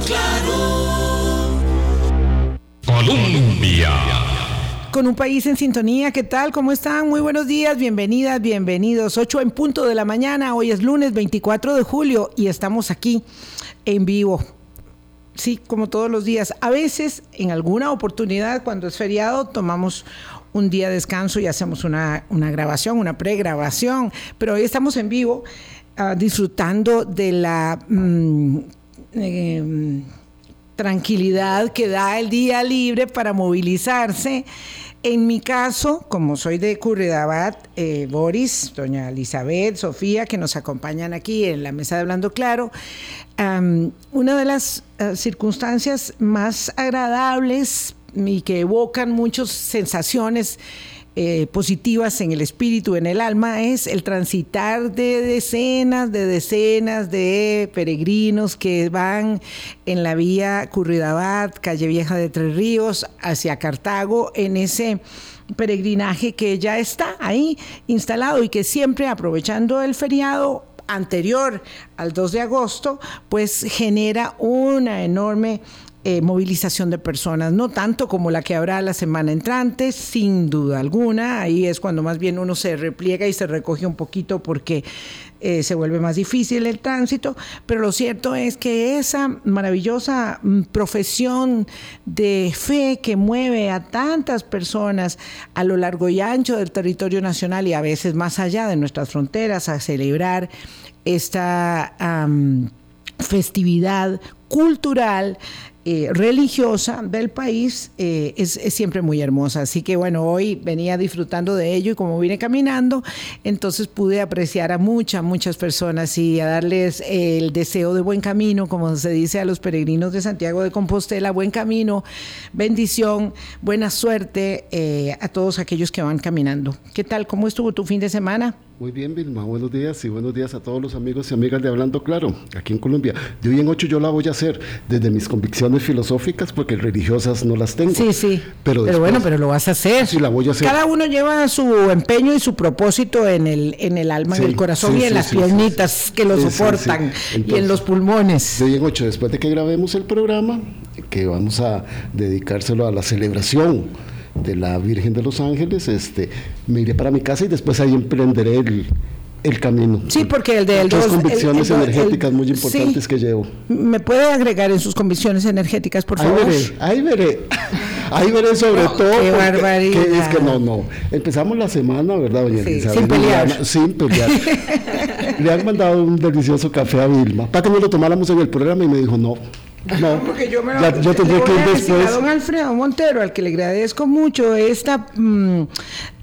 Claro. Colombia. Con un país en sintonía, ¿qué tal? ¿Cómo están? Muy buenos días, bienvenidas, bienvenidos. 8 en punto de la mañana, hoy es lunes 24 de julio y estamos aquí en vivo. Sí, como todos los días. A veces, en alguna oportunidad, cuando es feriado, tomamos un día de descanso y hacemos una, una grabación, una pregrabación, pero hoy estamos en vivo ah, disfrutando de la mm, eh, tranquilidad que da el día libre para movilizarse. En mi caso, como soy de Curridabat, eh, Boris, doña Elizabeth, Sofía, que nos acompañan aquí en la mesa de Hablando Claro, am, una de las eh, circunstancias más agradables y que evocan muchas sensaciones eh, positivas en el espíritu, en el alma, es el transitar de decenas, de decenas de peregrinos que van en la vía Curridabat, calle Vieja de Tres Ríos, hacia Cartago, en ese peregrinaje que ya está ahí instalado y que siempre aprovechando el feriado anterior al 2 de agosto, pues genera una enorme eh, movilización de personas, no tanto como la que habrá la semana entrante, sin duda alguna. Ahí es cuando más bien uno se repliega y se recoge un poquito porque eh, se vuelve más difícil el tránsito, pero lo cierto es que esa maravillosa mm, profesión de fe que mueve a tantas personas a lo largo y ancho del territorio nacional y a veces más allá de nuestras fronteras a celebrar esta festividad cultural eh, religiosa del país eh, es, siempre muy hermosa. Así que bueno, hoy venía disfrutando de ello y como vine caminando, entonces pude apreciar a muchas, muchas personas y a darles el deseo de buen camino, como se dice a los peregrinos de Santiago de Compostela, buen camino, bendición, buena suerte eh, a todos aquellos que van caminando. ¿Qué tal? ¿Cómo estuvo tu fin de semana? Muy bien, Vilma, buenos días y buenos días a todos los amigos y amigas de Hablando Claro, aquí en Colombia. De hoy en ocho yo la voy a hacer desde mis convicciones filosóficas, porque religiosas no las tengo. Sí, sí. Pero, Pero, después- bueno, pero lo vas a hacer. Sí, la voy a hacer. Cada uno lleva su empeño y su propósito en el, en el alma, en Sí, el corazón sí, y en las piernitas que lo soportan y en los pulmones. De hoy en ocho, después de que grabemos el programa, que vamos a dedicárselo a la celebración de la Virgen de los Ángeles, este, me iré para mi casa y después ahí emprenderé el, el camino. Sí, porque el del Dos dos- el- convicciones el- el- energéticas muy importantes sí. que llevo. ¿Me puede agregar en sus convicciones energéticas, por Ahí favor? veré, ahí veré. Ahí veré sobre No, todo. qué barbaridad. que es que no, no. Empezamos la semana, ¿verdad, doña Sí, Elizabeth? sin pelear. Sin pelear. Le han mandado un delicioso café a Vilma para que no lo tomáramos en el programa y me dijo no. No, Porque yo me lo ya- yo tendría que ir después. a don Alfredo Montero, al que le agradezco mucho esta mm,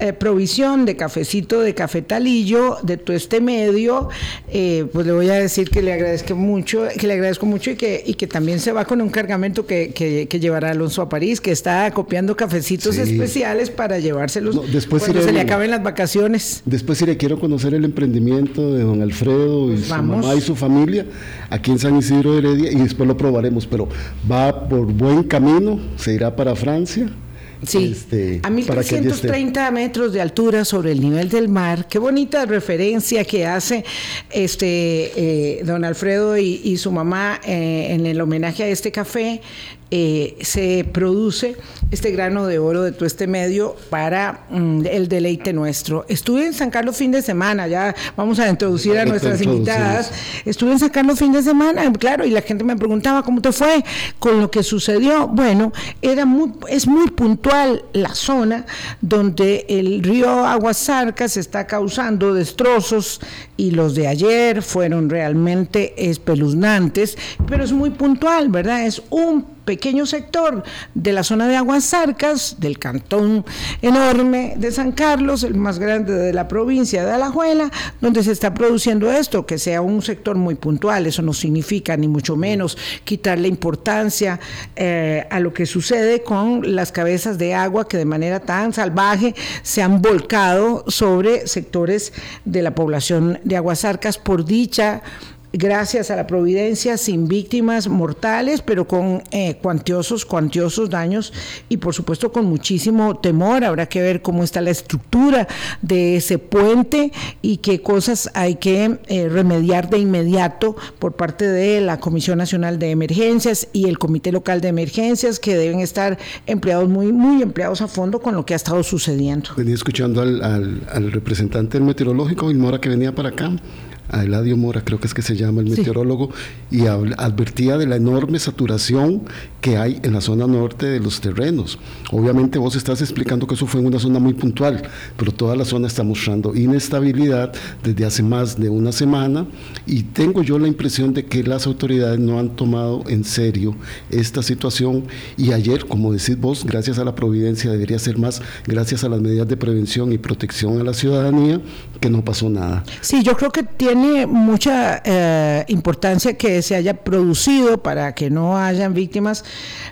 eh, provisión de cafecito de cafetalillo de todo este medio, eh, pues le voy a decir que le agradezco mucho, que le agradezco mucho y que, y que también se va con un cargamento que, que, que llevará Alonso a París, que está copiando cafecitos Sí. especiales para llevárselos No, después cuando iré- se le acaben las vacaciones. Después iré, quiero conocer el emprendimiento de don Alfredo y Pues su vamos. mamá y su familia aquí en San Isidro de Heredia y después lo probaremos, pero va por buen camino, se irá para Francia. Sí, este, a para que allí esté. 1330 metros de altura sobre el nivel del mar. Qué bonita referencia que hace este eh, don Alfredo y, y su mamá eh, en el homenaje a este café. Eh, se produce este grano de oro de todo este medio para mm, el deleite nuestro. Estuve en San Carlos fin de semana, ya vamos a introducir a nuestras invitadas. Estuve en San Carlos fin de semana, claro, y la gente me preguntaba cómo te fue con lo que sucedió. Bueno, era muy, es muy puntual la zona donde el río Aguasarca se está causando destrozos y los de ayer fueron realmente espeluznantes, pero es muy puntual, ¿verdad? Es un pequeño sector de la zona de Aguasarcas, del cantón enorme de San Carlos, el más grande de la provincia de Alajuela, donde se está produciendo esto, que sea un sector muy puntual. Eso no significa ni mucho menos quitarle importancia eh, a lo que sucede con las cabezas de agua que de manera tan salvaje se han volcado sobre sectores de la población de Aguasarcas por dicha gracias a la providencia, sin víctimas mortales, pero con eh, cuantiosos, cuantiosos daños y por supuesto con muchísimo temor. Habrá que ver cómo está la estructura de ese puente y qué cosas hay que eh, remediar de inmediato por parte de la Comisión Nacional de Emergencias y el Comité Local de Emergencias, que deben estar empleados muy, muy empleados a fondo con lo que ha estado sucediendo. Venía escuchando al, representante del meteorológico, Mora, que venía para acá a Eladio Mora, creo que es que se llama el meteorólogo, y advertía de la enorme saturación que hay en la zona norte de los terrenos. Obviamente vos estás explicando que eso fue en una zona muy puntual, pero toda la zona está mostrando inestabilidad desde hace más de una semana y tengo yo la impresión de que las autoridades no han tomado en serio esta situación y ayer, como decís vos, gracias a la providencia debería ser más, gracias a las medidas de prevención y protección a la ciudadanía, que no pasó nada. Sí, yo creo que tiene mucha eh, importancia que se haya producido para que no hayan víctimas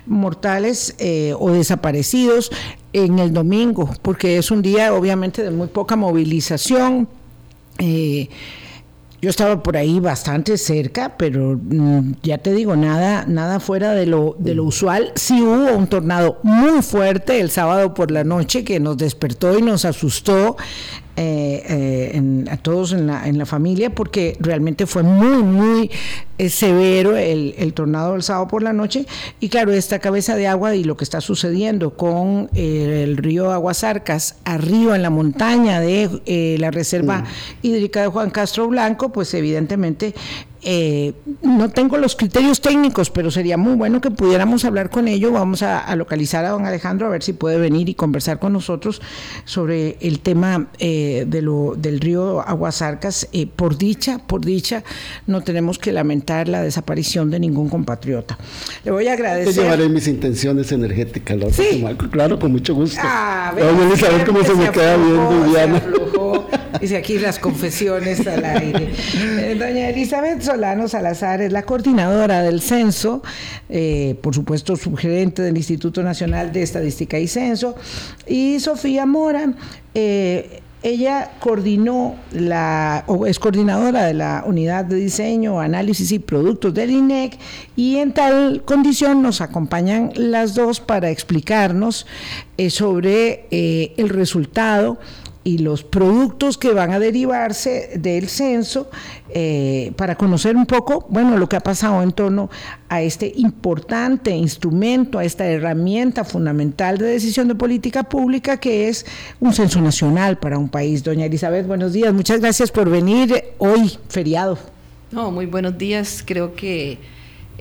mortales eh, o desaparecidos en el domingo, porque es un día obviamente de muy poca movilización. Eh, yo estaba por ahí bastante cerca, pero mm, ya te digo, nada, nada fuera de lo, de lo usual. Sí hubo un tornado muy fuerte el sábado por la noche que nos despertó y nos asustó. Eh, eh, a todos en la, en la familia porque realmente fue muy, muy eh, severo el, el, tornado del sábado por la noche. Y claro, esta cabeza de agua y lo que está sucediendo con el río Aguasarcas, arriba en la montaña de la reserva mm. hídrica de Juan Castro Blanco, pues evidentemente eh, no tengo los criterios técnicos, pero sería muy bueno que pudiéramos hablar con ellos. Vamos a, localizar a don Alejandro a ver si puede venir y conversar con nosotros sobre el tema eh, de lo, del río Aguasarcas. Eh, por dicha, por dicha, no tenemos que lamentar la desaparición de ningún compatriota. Le voy a agradecer. Yo llevaré mis intenciones energéticas, ¿Sí? claro, con mucho gusto. Ah, Vamos a ver cómo se, me queda viendo, Diana. Dice aquí las confesiones al aire. doña Elizabeth Solano Salazar es la coordinadora del censo, eh, por supuesto subgerente del Instituto Nacional de Estadística y Censo, y Sofía Mora. Eh, ella coordinó la, o es coordinadora de la unidad de diseño, análisis y productos del INEC y en tal condición nos acompañan las dos para explicarnos eh, sobre el resultado y los productos que van a derivarse del censo eh, para conocer un poco, bueno, lo que ha pasado en torno a este importante instrumento, a esta herramienta fundamental de decisión de política pública que es un censo nacional para un país. Doña Elizabeth, buenos días, muchas gracias por venir hoy, feriado. No, muy buenos días, creo que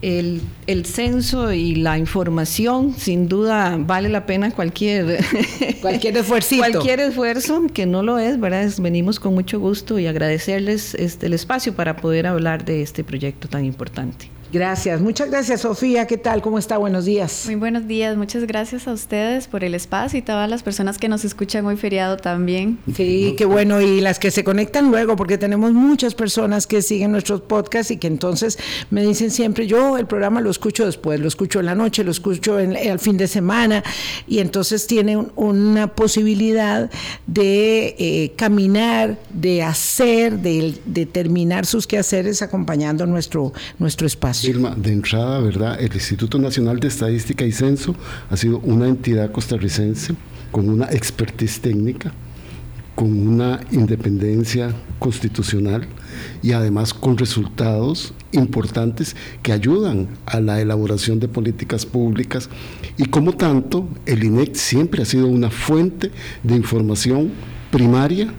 el, el, censo y la información, sin duda vale la pena cualquier, cualquier esfuerzo. cualquier esfuerzo, que no lo es, ¿verdad? venimos con mucho gusto y agradecerles este, el espacio para poder hablar de este proyecto tan importante. Gracias, muchas gracias Sofía, ¿qué tal? ¿Cómo está? Buenos días. Muy buenos días, muchas gracias a ustedes por el espacio y todas las personas que nos escuchan hoy feriado también. Sí, qué bueno, y las que se conectan luego, porque tenemos muchas personas que siguen nuestros podcasts y que entonces me dicen siempre, yo el programa lo escucho después, lo escucho en la noche, lo escucho en, al fin de semana, y entonces tiene una posibilidad de eh, caminar, de hacer, de, de terminar sus quehaceres acompañando nuestro, nuestro espacio. Irma, de entrada, ¿verdad? El Instituto Nacional de Estadística y Censo ha sido una entidad costarricense con una expertise técnica, con una independencia constitucional y además con resultados importantes que ayudan a la elaboración de políticas públicas y como tanto el INEC siempre ha sido una fuente de información primaria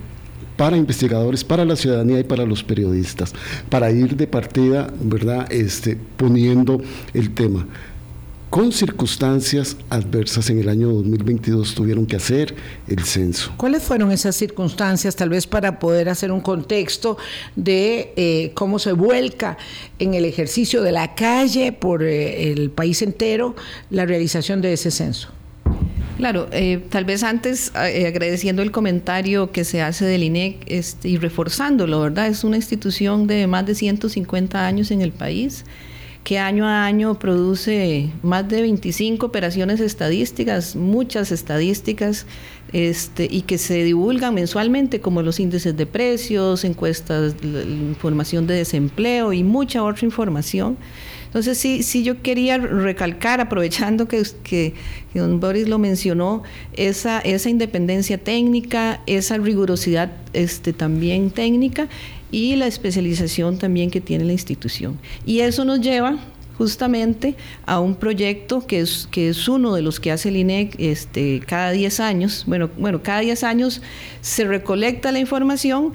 para investigadores, para la ciudadanía y para los periodistas, para ir de partida, ¿verdad?, este, poniendo el tema. Con circunstancias adversas en el año 2022 tuvieron que hacer el censo. ¿Cuáles fueron esas circunstancias, tal vez para poder hacer un contexto de eh, cómo se vuelca en el ejercicio de la calle por eh, el país entero la realización de ese censo? Claro, eh, tal vez antes eh, agradeciendo el comentario que se hace del INEC este, y reforzándolo, ¿verdad? Es una institución de más de 150 años en el país que año a año produce más de 25 operaciones estadísticas, muchas estadísticas, este, y que se divulgan mensualmente como los índices de precios, encuestas, información de desempleo y mucha otra información. Entonces sí, sí yo quería recalcar, aprovechando que, que, don Boris lo mencionó, esa, esa independencia técnica, esa rigurosidad este, también técnica y la especialización también que tiene la institución. Y eso nos lleva justamente a un proyecto que es, que es uno de los que hace el INEC este, cada 10 años. Bueno, bueno, cada 10 años se recolecta la información,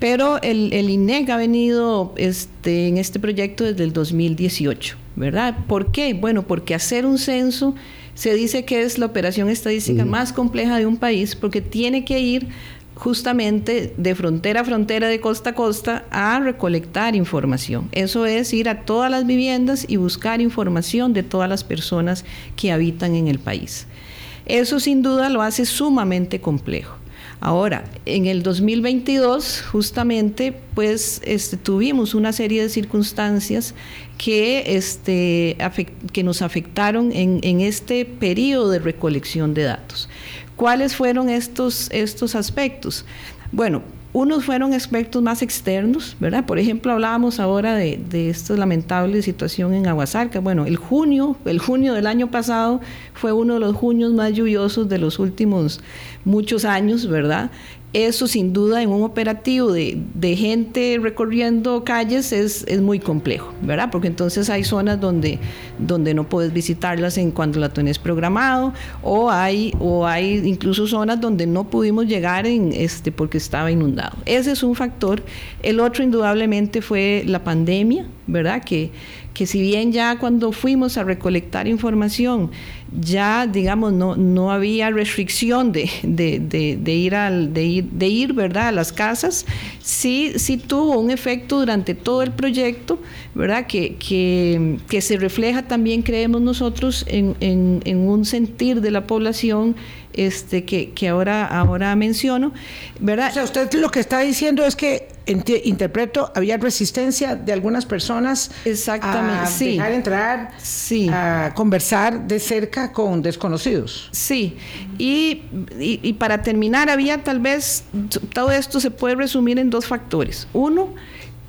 pero el, el INEC ha venido este, en este proyecto desde el 2018, ¿verdad? ¿Por qué? Bueno, porque hacer un censo se dice que es la operación estadística más compleja de un país porque tiene que ir justamente de frontera a frontera, de costa a costa, a recolectar información. Eso es ir a todas las viviendas y buscar información de todas las personas que habitan en el país. Eso sin duda lo hace sumamente complejo. Ahora, en el 2022, justamente, pues este, tuvimos una serie de circunstancias que, este, nos afectaron en, en este periodo de recolección de datos. ¿Cuáles fueron estos, estos aspectos? Bueno, unos fueron aspectos más externos, ¿verdad? Por ejemplo, hablábamos ahora de, esta lamentable situación en Aguasarca. Bueno, el junio, el junio del año pasado fue uno de los junios más lluviosos de los últimos muchos años, ¿verdad? Eso sin duda en un operativo de, de gente recorriendo calles es, es, muy complejo, ¿verdad? Porque entonces hay zonas donde, donde no puedes visitarlas en cuando la tenés programado o hay, o hay incluso zonas donde no pudimos llegar en este, porque estaba inundado. Ese es un factor. El otro indudablemente fue la pandemia, ¿verdad? Que, que si bien ya cuando fuimos a recolectar información, ya digamos no, no había restricción de, de, de, ir al, de, ir, de ir ¿verdad? a las casas, sí, sí tuvo un efecto durante todo el proyecto, ¿verdad? Que, que, que se refleja también, creemos nosotros, en, en, en un sentir de la población este, que, que ahora, ahora menciono, ¿verdad? O sea, usted lo que está diciendo es que interpreto, había resistencia de algunas personas Exactamente, a sí. dejar entrar, sí. a conversar de cerca con desconocidos. Sí, y, y, y para terminar, había tal vez, todo esto se puede resumir en dos factores. Uno,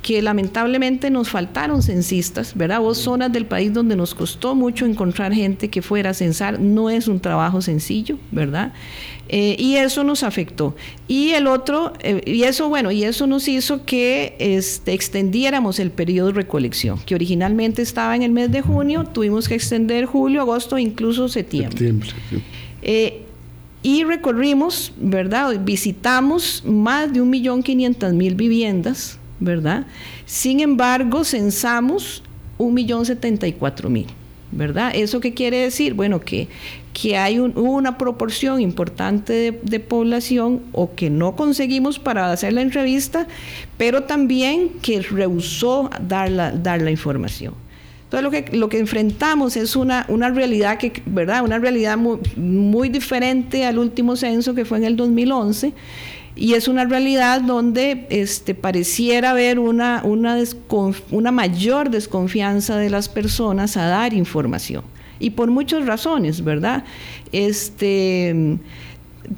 que lamentablemente nos faltaron censistas, ¿verdad? Vos zonas del país donde nos costó mucho encontrar gente que fuera a censar, no es un trabajo sencillo, ¿verdad? Eh, y eso nos afectó. Y el otro, eh, y eso, bueno, y eso nos hizo que este, extendiéramos el periodo de recolección, que originalmente estaba en el mes de junio, tuvimos que extender julio, agosto, incluso septiembre. Eh, y recorrimos, ¿verdad? Visitamos más de 1.500.000 viviendas, ¿verdad? Sin embargo, censamos 1.074.000, ¿verdad? ¿Eso qué quiere decir? Bueno, que, que hay un, una proporción importante de, de, población o que no conseguimos para hacer la entrevista, pero también que rehusó dar la, dar la información. Entonces lo que, lo que enfrentamos es una, una realidad que, ¿verdad? Una realidad muy, muy diferente al último censo que fue en el 2011 y es una realidad donde este, pareciera haber una, una, mayor desconfianza de las personas a dar información. Y por muchas razones, ¿verdad? Este,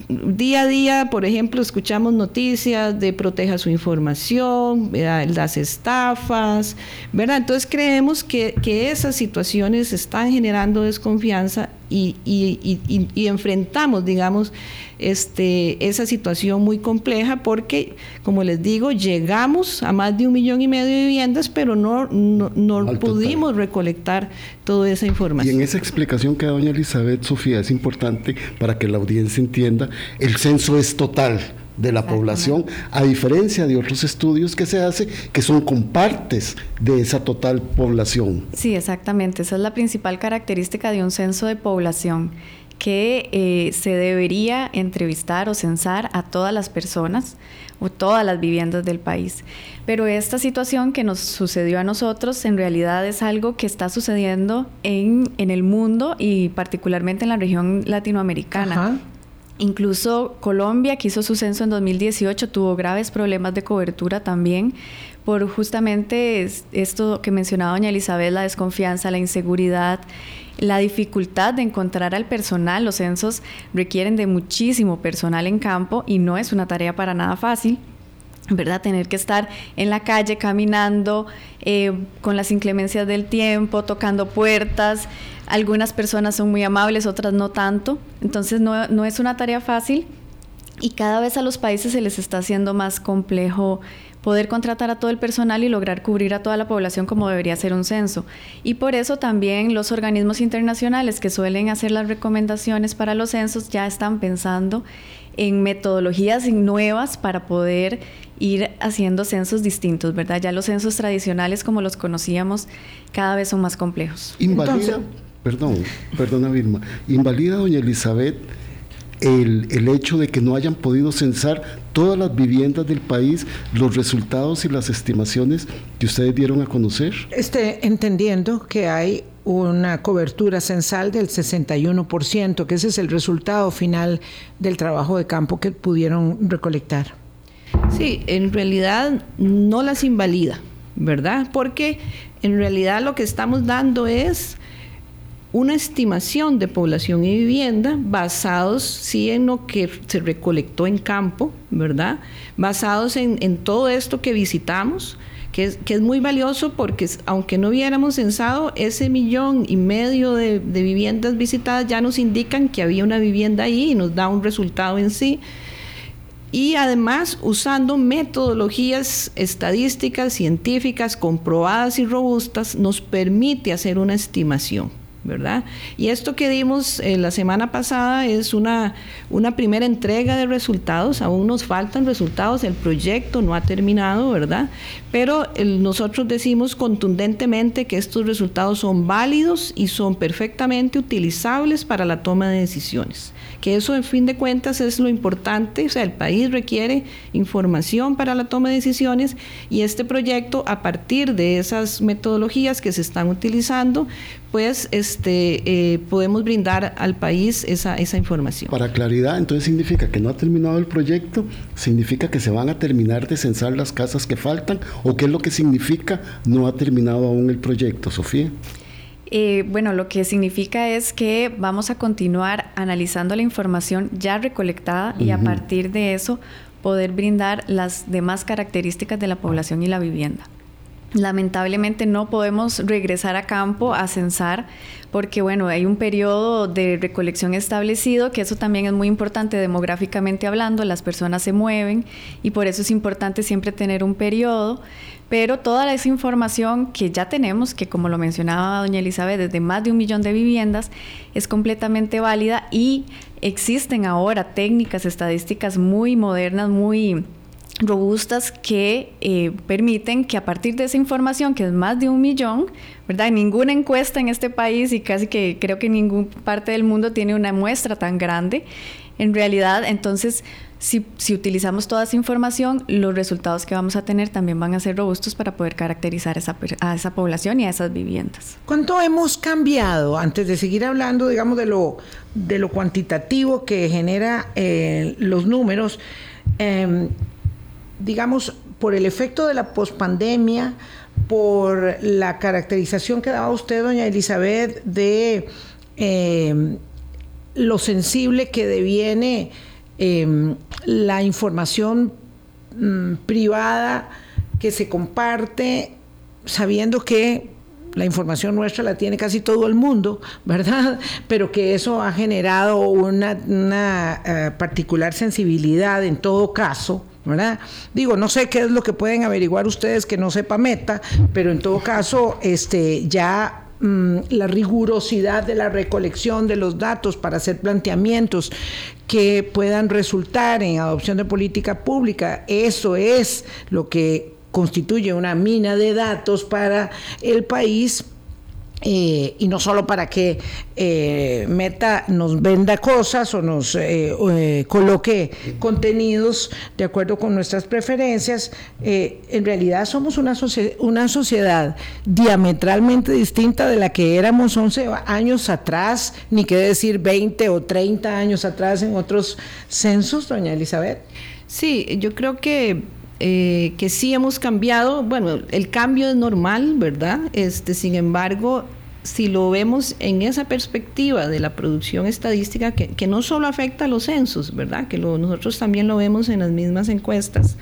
día a día, por ejemplo, escuchamos noticias de proteja su información, las estafas, ¿verdad? Entonces creemos que, que, esas situaciones están generando desconfianza y, y, y, y enfrentamos, digamos, este, esa situación muy compleja porque, como les digo, llegamos a más de un millón y medio de viviendas, pero no, no, no pudimos total. recolectar toda esa información. Y en esa explicación que da doña Elizabeth, Sofía, es importante para que la audiencia entienda, el censo es total de la población, a diferencia de otros estudios que se hace que son con partes de esa total población. Sí, exactamente. Esa es la principal característica de un censo de población que eh, se debería entrevistar o censar a todas las personas o todas las viviendas del país. Pero esta situación que nos sucedió a nosotros en realidad es algo que está sucediendo en, en el mundo y particularmente en la región latinoamericana. Ajá. Incluso Colombia, que hizo su censo en 2018, tuvo graves problemas de cobertura también por justamente esto que mencionaba doña Elizabeth, la desconfianza, la inseguridad, la dificultad de encontrar al personal. Los censos requieren de muchísimo personal en campo y no es una tarea para nada fácil. ¿verdad? Tener que estar en la calle caminando eh, con las inclemencias del tiempo, tocando puertas. Algunas personas son muy amables, otras no tanto. Entonces no, no es una tarea fácil y cada vez a los países se les está haciendo más complejo poder contratar a todo el personal y lograr cubrir a toda la población como debería ser un censo. Y por eso también los organismos internacionales que suelen hacer las recomendaciones para los censos ya están pensando en metodologías nuevas para poder ir haciendo censos distintos, ¿verdad? Ya los censos tradicionales como los conocíamos cada vez son más complejos. Invalida, perdón, perdona Vilma, invalida doña Elizabeth el, el, hecho de que no hayan podido censar todas las viviendas del país, los resultados y las estimaciones que ustedes dieron a conocer? Este, entendiendo que hay una cobertura censal del 61%, que ese es el resultado final del trabajo de campo que pudieron recolectar. Sí, en realidad no las invalida, ¿verdad? Porque en realidad lo que estamos dando es una estimación de población y vivienda basados sí en lo que se recolectó en campo, ¿verdad? Basados en, todo esto que visitamos, que es, muy valioso porque aunque no hubiéramos censado, ese millón y medio de, de, viviendas visitadas ya nos indican que había una vivienda ahí y nos da un resultado en sí. Y además usando metodologías estadísticas, científicas, comprobadas y robustas, nos permite hacer una estimación. ¿Verdad? Y esto que dimos eh, la semana pasada es una, una primera entrega de resultados, aún nos faltan resultados, el proyecto no ha terminado, ¿verdad? Pero nosotros decimos contundentemente que estos resultados son válidos y son perfectamente utilizables para la toma de decisiones que eso en fin de cuentas es lo importante, o sea, el país requiere información para la toma de decisiones y este proyecto a partir de esas metodologías que se están utilizando, pues este, eh, podemos brindar al país esa, esa información. Para claridad, entonces significa que no ha terminado el proyecto, significa que se van a terminar de censar las casas que faltan o qué es lo que significa no ha terminado aún el proyecto, Sofía. Eh, bueno, lo que significa es que vamos a continuar analizando la información ya recolectada y a partir de eso poder brindar las demás características de la población y la vivienda. Lamentablemente no podemos regresar a campo a censar porque bueno, hay un periodo de recolección establecido, que eso también es muy importante demográficamente hablando, las personas se mueven y por eso es importante siempre tener un periodo, pero toda esa información que ya tenemos, que como lo mencionaba doña Elizabeth, desde más de un millón de viviendas, es completamente válida y existen ahora técnicas estadísticas muy modernas, muy robustas que eh, permiten que a partir de esa información, que es más de un millón, ¿verdad? Ninguna encuesta en este país y casi que creo que ninguna parte del mundo tiene una muestra tan grande. En realidad, entonces, si, si, utilizamos toda esa información, los resultados que vamos a tener también van a ser robustos para poder caracterizar esa, a esa población y a esas viviendas. ¿Cuánto hemos cambiado, antes de seguir hablando, digamos, de lo, de lo cuantitativo que genera eh, los números? Eh, digamos, por el efecto de la pospandemia, por la caracterización que daba usted, doña Elizabeth, de eh, lo sensible que deviene eh, la información mm, privada que se comparte, sabiendo que la información nuestra la tiene casi todo el mundo, ¿verdad? Pero que eso ha generado una, eh, particular sensibilidad en todo caso ¿verdad? Digo, no sé qué es lo que pueden averiguar ustedes que no sepa Meta, pero en todo caso, este, ya mm, la rigurosidad de la recolección de los datos para hacer planteamientos que puedan resultar en adopción de política pública, eso es lo que constituye una mina de datos para el país eh, y no solo para que eh, Meta nos venda cosas o nos eh, coloque contenidos de acuerdo con nuestras preferencias, en realidad somos una, una sociedad diametralmente distinta de la que éramos 11 años atrás, ni qué decir 20 o 30 años atrás en otros censos, doña Elizabeth. Sí, yo creo que eh, que sí hemos cambiado, bueno, el cambio es normal, ¿verdad? Este, sin embargo, si lo vemos en esa perspectiva de la producción estadística, que, no solo afecta a los censos, ¿verdad? Que nosotros también lo vemos en las mismas encuestas.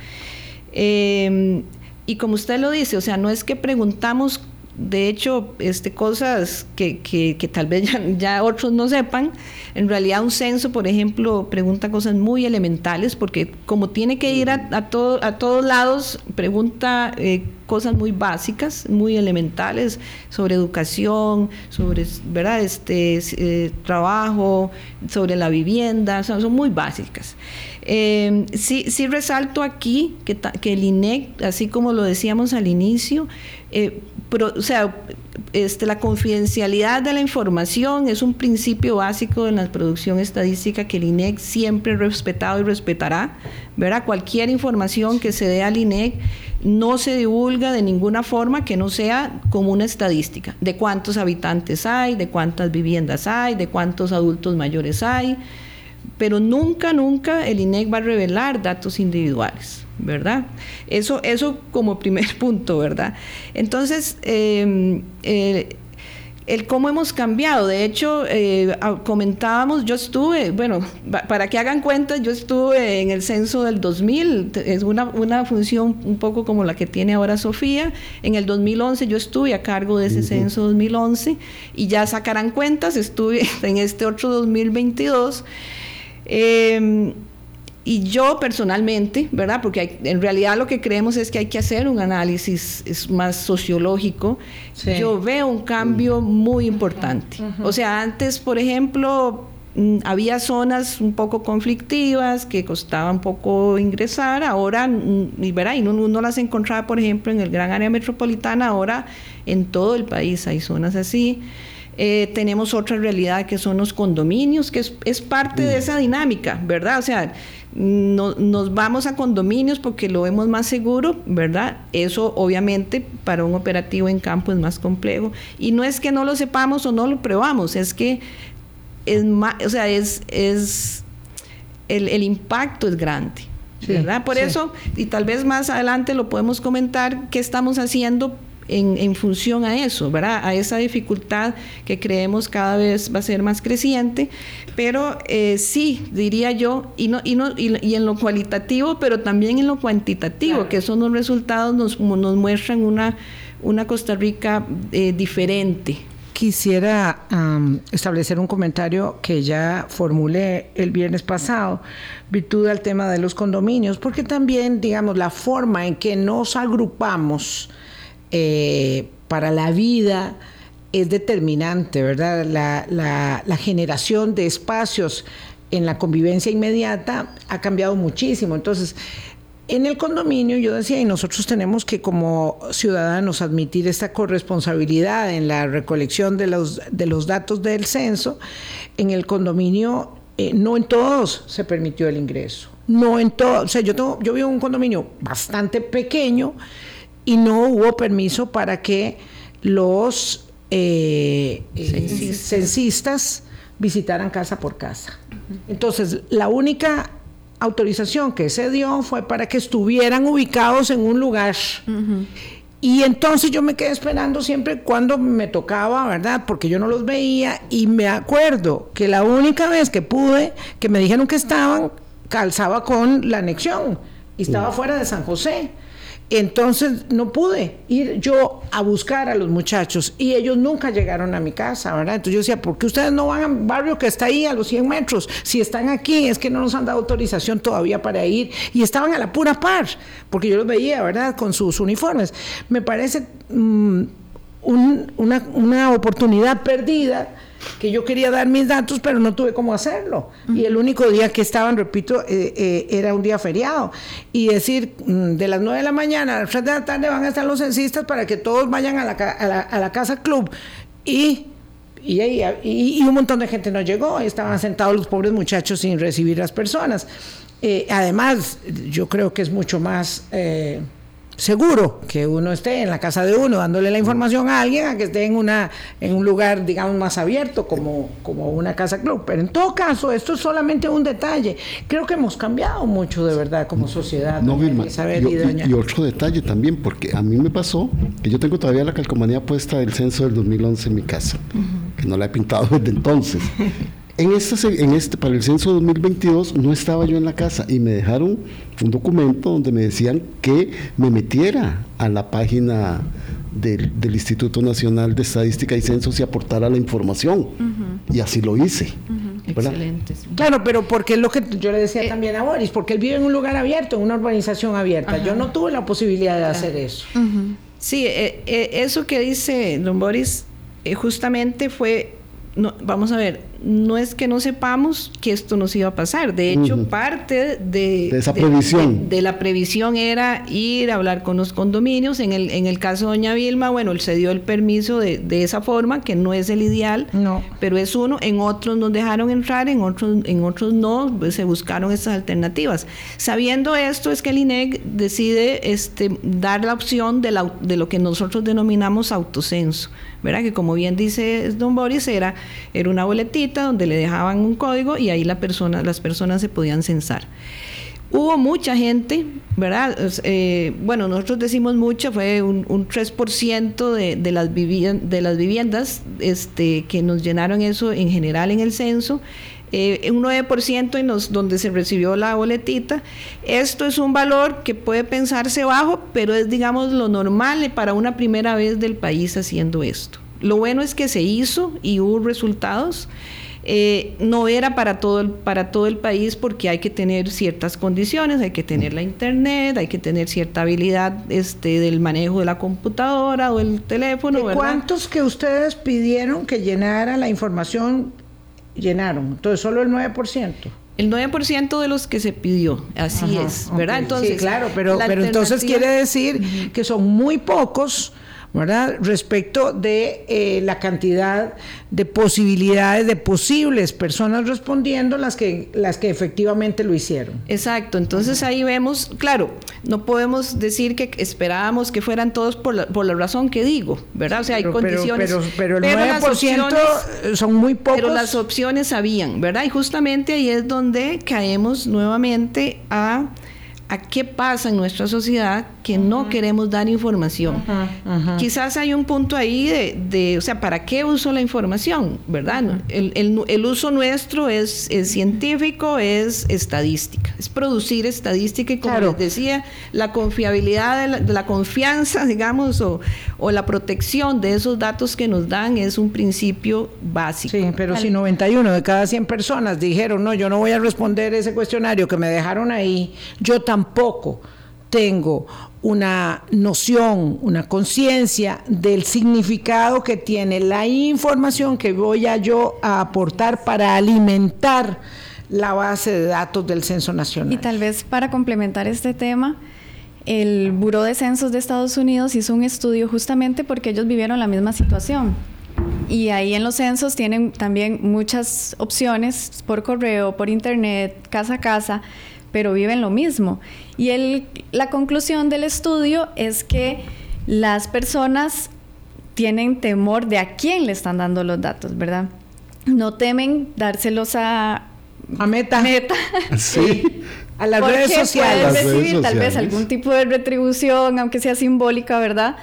Eh, y como usted lo dice, o sea, no es que preguntamos de hecho, este, cosas que, que, tal vez ya, otros no sepan. En realidad un censo, por ejemplo, pregunta cosas muy elementales porque como tiene que ir a, a, todo, a todos lados, pregunta eh, cosas muy básicas, muy elementales sobre educación, sobre ¿verdad? Este, eh, trabajo, sobre la vivienda, son, muy básicas. Eh, sí, sí resalto aquí que, que el INEC, así como lo decíamos al inicio, eh, o sea, este, la confidencialidad de la información es un principio básico en la producción estadística que el INEC siempre ha respetado y respetará. ¿verdad? Cualquier información que se dé al INEC no se divulga de ninguna forma que no sea como una estadística de cuántos habitantes hay, de cuántas viviendas hay, de cuántos adultos mayores hay, pero nunca, nunca el INEC va a revelar datos individuales. ¿Verdad? Eso, eso como primer punto, ¿verdad? Entonces, eh, el cómo hemos cambiado. De hecho, eh, comentábamos, yo estuve, bueno, para que hagan cuenta, yo estuve en el censo del 2000, es una, una función un poco como la que tiene ahora Sofía. En el 2011 yo estuve a cargo de ese censo 2011 y ya sacarán cuentas, estuve en este otro 2022. Eh, y yo personalmente, ¿verdad? Porque en realidad lo que creemos es que hay que hacer un análisis más sociológico. Yo veo un cambio muy importante. O sea, antes, por ejemplo, mm, había zonas un poco conflictivas que costaba un poco ingresar. Ahora, mm, y, ¿verdad? y uno, las encontraba, por ejemplo, en el gran área metropolitana. Ahora en todo el país hay zonas así. Eh, tenemos otra realidad que son los condominios, que es, parte de mm. esa dinámica, ¿verdad? O sea, no, nos vamos a condominios porque lo vemos más seguro, ¿verdad? Eso obviamente para un operativo en campo es más complejo. Y no es que no lo sepamos o no lo probamos, es que es más, o sea, es, es el, impacto es grande. ¿verdad? Por eso, y tal vez más adelante lo podemos comentar, qué estamos haciendo en, función a eso, ¿verdad? A esa dificultad que creemos cada vez va a ser más creciente, pero eh, sí, diría yo, y, no, y, no, y, en lo cualitativo, pero también en lo cuantitativo, que son los resultados nos, nos muestran una, una Costa Rica eh, diferente. Quisiera establecer un comentario que ya formulé el viernes pasado, virtud al tema de los condominios, porque también, digamos, la forma en que nos agrupamos, eh, para la vida es determinante, ¿verdad? La, generación de espacios en la convivencia inmediata ha cambiado muchísimo. Entonces, en el condominio yo decía, y nosotros tenemos que como ciudadanos admitir esta corresponsabilidad en la recolección de los, de los datos del censo, en el condominio eh, no en todos se permitió el ingreso. No en todos, o sea, yo, tengo, yo vivo en un condominio bastante pequeño y no hubo permiso para que los eh, eh, censistas visitaran casa por casa. Entonces, la única autorización que se dio fue para que estuvieran ubicados en un lugar. Y entonces yo me quedé esperando siempre cuando me tocaba, ¿verdad? Porque yo no los veía y me acuerdo que la única vez que pude, que me dijeron que estaban, calzaba con la anexión y estaba fuera de San José. Entonces no pude ir yo a buscar a los muchachos y ellos nunca llegaron a mi casa, ¿verdad? Entonces yo decía, ¿por qué ustedes no van al barrio que está ahí a los 100 metros? Si están aquí es que no nos han dado autorización todavía para ir y estaban a la pura par, porque yo los veía, ¿verdad? Con sus uniformes. Me parece mm, una, una oportunidad perdida que yo quería dar mis datos, pero no tuve cómo hacerlo. Y el único día que estaban, repito, eh, eh, era un día feriado. Y decir, mm, de las 9 de la mañana a las 3 de la tarde van a estar los censistas para que todos vayan a la, a la, casa club. Y y, y, un montón de gente no llegó, estaban sentados los pobres muchachos sin recibir las personas. Eh, además, yo creo que es mucho más seguro que uno esté en la casa de uno dándole la información a alguien a que esté en una en un lugar digamos más abierto como como una casa club. Pero en todo caso esto es solamente un detalle. Creo que hemos cambiado mucho de verdad como sociedad no, Vilma, y, y, otro detalle también porque a mí me pasó que yo tengo todavía la calcomanía puesta del censo del 2011 en mi casa que no la he pintado desde entonces en este, en este, para el censo 2022 no estaba yo en la casa y me dejaron un documento donde me decían que me metiera a la página del, Instituto Nacional de Estadística y Censos y aportara la información. Y así lo hice. Excelente. Claro, pero porque es lo que yo le decía eh, también a Boris, porque él vive en un lugar abierto, en una urbanización abierta. Yo no tuve la posibilidad de hacer eso. Sí, eh, eh, eso que dice don Boris justamente fue no, vamos a ver, no es que no sepamos que esto nos iba a pasar. De hecho, parte de, esa previsión. De, la previsión era ir a hablar con los condominios. En el, en el caso de Doña Vilma, bueno, él se dio el permiso de, de esa forma, que no es el ideal, no. pero es uno. En otros nos dejaron entrar, en otros, en otros no, pues, se buscaron estas alternativas. Sabiendo esto, es que el INEC decide este, dar la opción de, la, de lo que nosotros denominamos autocenso. ¿verdad? Que como bien dice don Boris, era, era una boletita donde le dejaban un código y ahí las personas se podían censar. Hubo mucha gente, ¿verdad? Eh, bueno, nosotros decimos mucho, fue un, un 3% de, de, las viviendas este, que nos llenaron eso en general en el censo eh, un 9% en donde se recibió la boletita. Esto es un valor que puede pensarse bajo, pero es, digamos, lo normal para una primera vez del país haciendo esto. Lo bueno es que se hizo y hubo resultados. Eh, no era para todo, el, para todo el país porque hay que tener ciertas condiciones, hay que tener la internet, hay que tener cierta habilidad este, del manejo de la computadora o el teléfono. ¿Cuántos que ustedes pidieron que llenara la información llenaron. Entonces, solo el 9%. El 9% de los que se pidió, así es, ¿verdad? Entonces, sí, claro, pero, pero entonces quiere decir que son muy pocos ¿verdad? Respecto de eh, la cantidad de posibilidades de posibles personas respondiendo las que, las que efectivamente lo hicieron. Exacto, entonces ahí vemos, claro, no podemos decir que esperábamos que fueran todos por la, por la razón que digo, ¿verdad? O sea, hay condiciones. Pero, el 9% son muy pocos. Pero las opciones habían, ¿verdad? Y justamente ahí es donde caemos nuevamente a a qué pasa en nuestra sociedad que no queremos dar información. Quizás hay un punto ahí de, o sea, ¿para qué uso la información? ¿Verdad? El, uso nuestro es, científico, es estadística, es producir estadística y como les decía, la confiabilidad de la, confianza, digamos, o, o, la protección de esos datos que nos dan es un principio básico. Sí, pero si 91 de cada 100 personas dijeron, no, yo no voy a responder ese cuestionario que me dejaron ahí, yo tampoco tengo una noción, una conciencia del significado que tiene la información que voy a yo a aportar para alimentar la base de datos del Censo Nacional. Y tal vez para complementar este tema, el Buró de Censos de Estados Unidos hizo un estudio justamente porque ellos vivieron la misma situación. Y ahí en los censos tienen también muchas opciones por correo, por internet, casa a casa, pero viven lo mismo. Y el, la conclusión del estudio es que las personas tienen temor de a quién le están dando los datos, ¿verdad? No temen dárselos a... A Meta. Meta. Sí. a las redes sociales. Pueden recibir tal vez algún tipo de retribución, aunque sea simbólica, ¿verdad?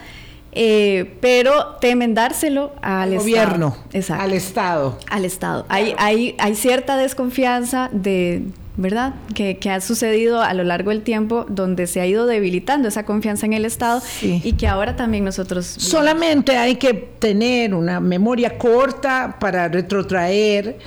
Eh, pero temen dárselo al, gobierno, Exacto. al Estado. Al Estado. Hay, hay, hay cierta desconfianza de ¿verdad? Que, ha sucedido a lo largo del tiempo donde se ha ido debilitando esa confianza en el Estado y que ahora también nosotros... Solamente hay que tener una memoria corta para retrotraer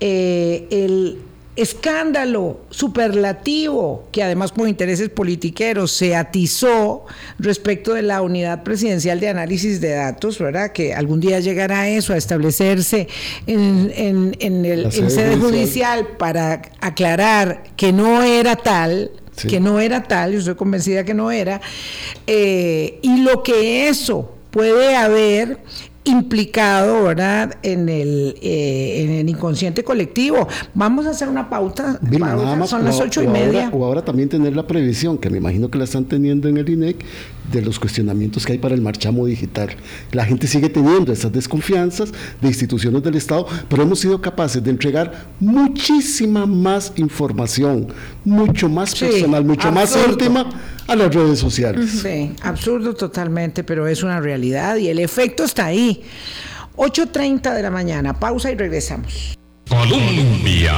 eh, el escándalo superlativo que además por intereses politiqueros se atizó respecto de la unidad presidencial de análisis de datos, ¿verdad? Que algún día llegará eso, a establecerse en, el sede judicial para aclarar que no era tal, que no era tal, yo estoy convencida que no era, eh, y lo que eso puede haber implicado, ¿verdad?, en el, eh, en el inconsciente colectivo. Vamos a hacer una pauta. Vilma, pausa, nada más, son las ocho y ahora- media. o ahora también tener la previsión, que me imagino que la están teniendo en el INEC, de los cuestionamientos que hay para el marchamo digital. La gente sigue teniendo esas desconfianzas de instituciones del Estado, pero hemos sido capaces de entregar muchísima más información, mucho más Sí, personal, mucho más íntima a las redes sociales. Sí, absurdo totalmente, pero es una realidad y el efecto está ahí. 8.30 de la mañana, pausa y regresamos. Colombia.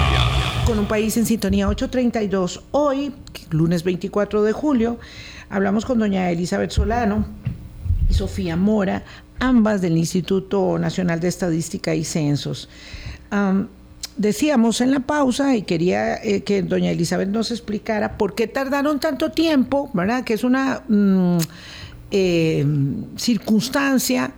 Con un país en sintonía 832. Hoy, lunes 24 de julio, hablamos con doña Elizabeth Solano y Sofía Mora, ambas del Instituto Nacional de Estadística y Censos. Decíamos en la pausa y quería eh, que doña Elizabeth nos explicara por qué tardaron tanto tiempo, ¿verdad? Que es una mm, eh, circunstancia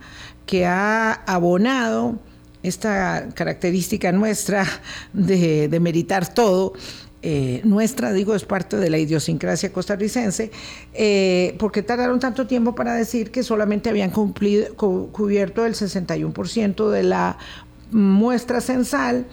que ha abonado esta característica nuestra de, meritar todo, eh, nuestra, digo, es parte de la idiosincrasia costarricense, porque tardaron tanto tiempo para decir que solamente habían cumplido, cu- cubierto el 61% de la muestra censal.